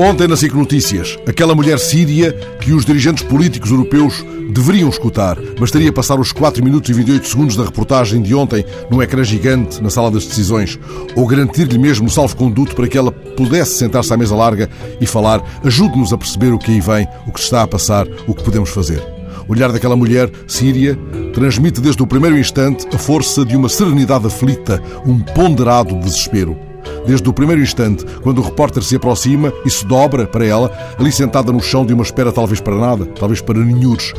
Ontem na SIC Notícias, aquela mulher síria que os dirigentes políticos europeus deveriam escutar. Bastaria passar os 4 minutos e 28 segundos da reportagem de ontem num ecrã gigante na sala das decisões, ou garantir-lhe mesmo o salvo-conduto para que ela pudesse sentar-se à mesa larga e falar. Ajude-nos a perceber o que aí vem, o que se está a passar, o que podemos fazer. O olhar daquela mulher síria transmite desde o primeiro instante a força de uma serenidade aflita, um ponderado desespero desde o primeiro instante, quando o repórter se aproxima e se dobra para ela, ali sentada no chão de uma espera talvez para nada, talvez para ninhures.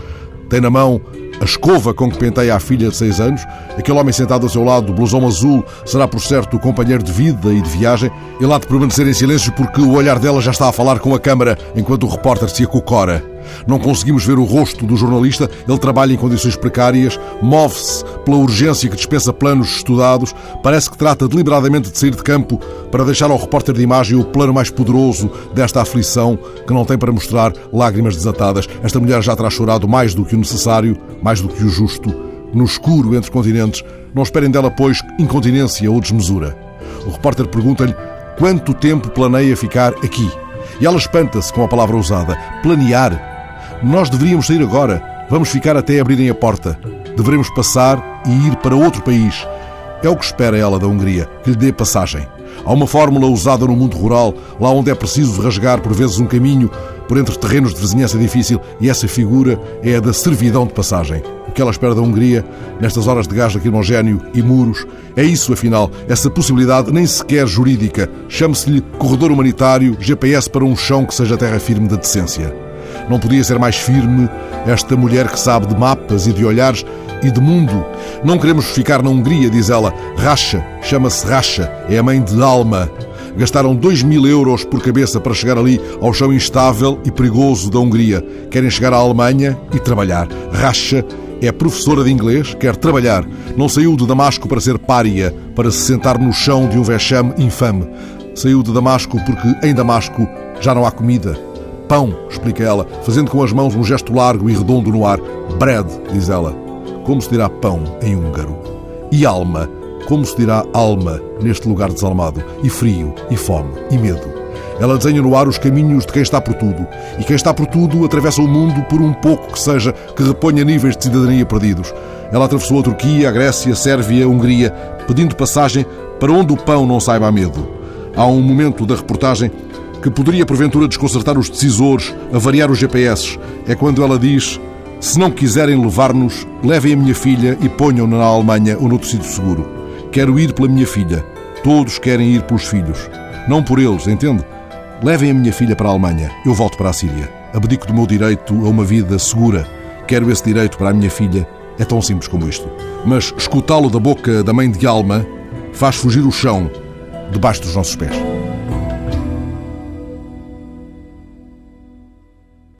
Tem na mão a escova com que penteia a filha de seis anos. Aquele homem sentado ao seu lado, blusão azul, será por certo o companheiro de vida e de viagem. Ele há de permanecer em silêncio porque o olhar dela já está a falar com a câmara enquanto o repórter se acocora. Não conseguimos ver o rosto do jornalista, ele trabalha em condições precárias, move-se pela urgência que dispensa planos estudados, parece que trata deliberadamente de sair de campo para deixar ao repórter de imagem o plano mais poderoso desta aflição que não tem para mostrar lágrimas desatadas. Esta mulher já terá chorado mais do que o necessário, mais do que o justo, no escuro entre continentes. Não esperem dela, pois, incontinência ou desmesura. O repórter pergunta-lhe quanto tempo planeia ficar aqui. E ela espanta-se com a palavra usada: planear. Nós deveríamos sair agora. Vamos ficar até abrirem a porta. Devemos passar e ir para outro país. É o que espera ela da Hungria, que lhe dê passagem. Há uma fórmula usada no mundo rural, lá onde é preciso rasgar por vezes um caminho por entre terrenos de vizinhança difícil, e essa figura é a da servidão de passagem. O que ela espera da Hungria, nestas horas de gás lacrimogéneo e muros, é isso, afinal, essa possibilidade nem sequer jurídica. Chame-se-lhe corredor humanitário, GPS para um chão que seja terra firme da decência. Não podia ser mais firme esta mulher que sabe de mapas e de olhares e de mundo. Não queremos ficar na Hungria, diz ela. Racha, chama-se Racha, é a mãe de Alma. Gastaram 2 mil euros por cabeça para chegar ali ao chão instável e perigoso da Hungria. Querem chegar à Alemanha e trabalhar. Racha é professora de inglês, quer trabalhar. Não saiu de Damasco para ser pária, para se sentar no chão de um vexame infame. Saiu de Damasco porque em Damasco já não há comida. Pão, explica ela, fazendo com as mãos um gesto largo e redondo no ar. Bread, diz ela. Como se dirá pão em húngaro? E alma, como se dirá alma neste lugar desalmado? E frio, e fome, e medo. Ela desenha no ar os caminhos de quem está por tudo. E quem está por tudo atravessa o mundo por um pouco que seja que reponha níveis de cidadania perdidos. Ela atravessou a Turquia, a Grécia, a Sérvia, a Hungria, pedindo passagem para onde o pão não saiba a medo. Há um momento da reportagem que poderia porventura desconcertar os decisores, a variar os GPS. É quando ela diz: Se não quiserem levar-nos, levem a minha filha e ponham-na na Alemanha ou noutro sítio seguro. Quero ir pela minha filha. Todos querem ir pelos filhos. Não por eles, entende? Levem a minha filha para a Alemanha. Eu volto para a Síria. Abdico do meu direito a uma vida segura. Quero esse direito para a minha filha. É tão simples como isto. Mas escutá-lo da boca da mãe de Alma faz fugir o chão debaixo dos nossos pés.